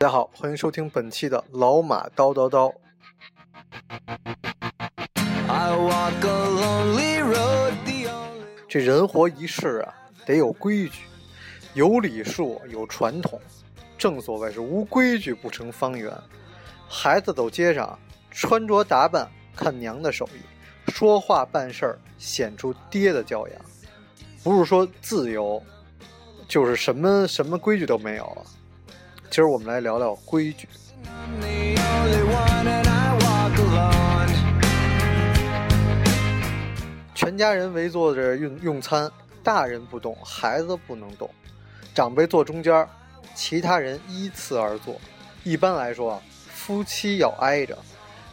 大家好，欢迎收听本期的老马叨叨叨。这人活一世啊，得有规矩，有礼数，有传统。正所谓是无规矩不成方圆。孩子走街上，穿着打扮看娘的手艺，说话办事儿显出爹的教养。不是说自由，就是什么什么规矩都没有了。今儿我们来聊聊规矩。全家人围坐着用用餐，大人不动，孩子不能动，长辈坐中间，其他人依次而坐。一般来说，夫妻要挨着，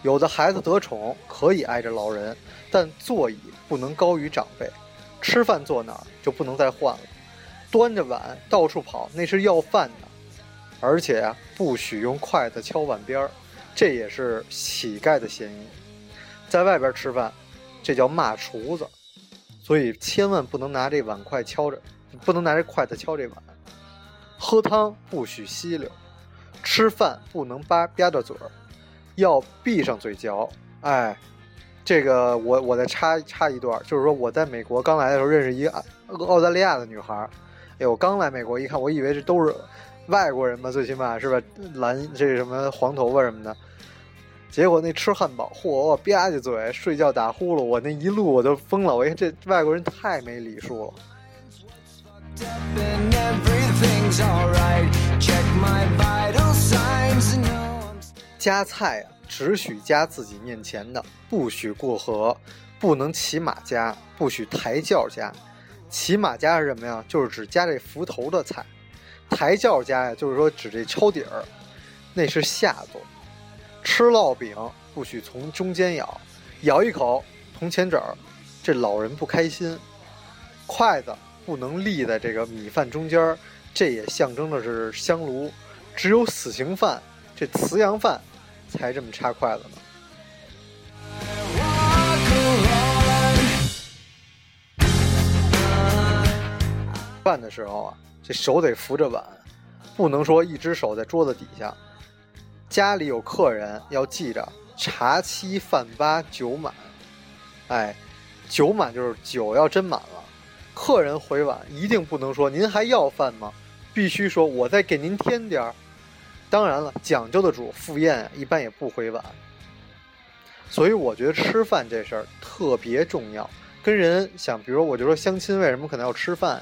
有的孩子得宠可以挨着老人，但座椅不能高于长辈。吃饭坐哪儿就不能再换了，端着碗到处跑，那是要饭的。而且啊，不许用筷子敲碗边儿，这也是乞丐的嫌疑。在外边吃饭，这叫骂厨子，所以千万不能拿这碗筷敲着，不能拿这筷子敲这碗。喝汤不许吸溜，吃饭不能吧吧着嘴儿，要闭上嘴嚼。哎，这个我我再插插一段，就是说我在美国刚来的时候认识一个澳大利亚的女孩儿，哎，我刚来美国一看，我以为这都是。外国人嘛，最起码是吧？蓝这什么黄头发什么的，结果那吃汉堡，嚯，吧唧嘴，睡觉打呼噜，我那一路我都疯了。我一看这外国人太没礼数了。夹菜，只许夹自己面前的，不许过河，不能骑马夹，不许抬轿夹。骑马夹是什么呀？就是只夹这浮头的菜。抬轿夹呀，就是说指这抄底儿，那是下作。吃烙饼不许从中间咬，咬一口铜钱褶儿，这老人不开心。筷子不能立在这个米饭中间儿，这也象征的是香炉。只有死刑犯，这慈阳饭才这么插筷子呢。饭的时候啊。这手得扶着碗，不能说一只手在桌子底下。家里有客人，要记着茶七饭八酒满。哎，酒满就是酒要斟满了。客人回碗一定不能说您还要饭吗？必须说我再给您添点儿。当然了，讲究的主赴宴一般也不回碗。所以我觉得吃饭这事儿特别重要。跟人想，比如我就说相亲为什么可能要吃饭？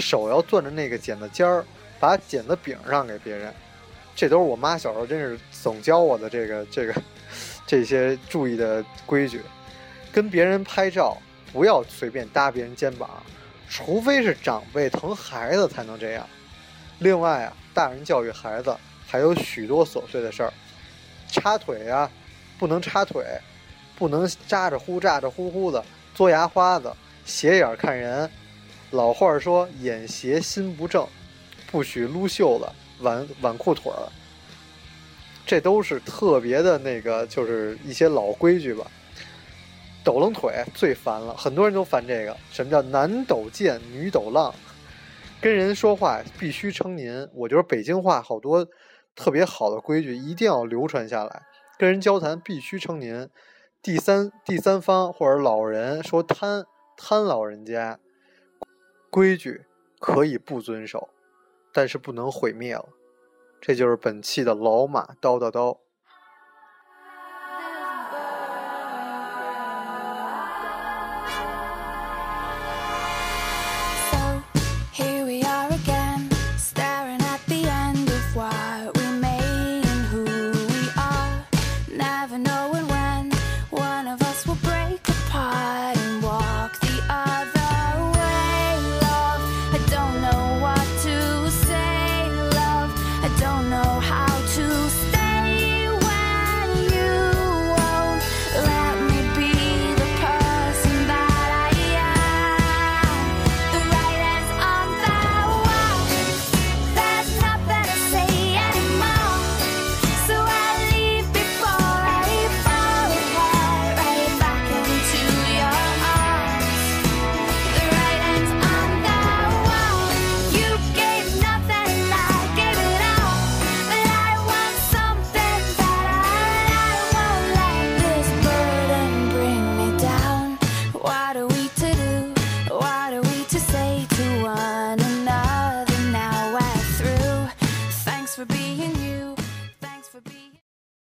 手要攥着那个剪子尖儿，把剪子柄让给别人，这都是我妈小时候真是总教我的这个这个这些注意的规矩。跟别人拍照不要随便搭别人肩膀，除非是长辈疼孩子才能这样。另外啊，大人教育孩子还有许多琐碎的事儿，插腿啊，不能插腿，不能咋着呼咋着呼呼的，嘬牙花子，斜眼看人。老话说：“眼斜心不正，不许撸袖子、挽挽裤腿儿。”这都是特别的那个，就是一些老规矩吧。抖楞腿最烦了，很多人都烦这个。什么叫男抖贱，女抖浪？跟人说话必须称您。我觉得北京话好多特别好的规矩一定要流传下来。跟人交谈必须称您。第三第三方或者老人说贪贪老人家。规矩可以不遵守，但是不能毁灭了。这就是本期的老马叨叨叨。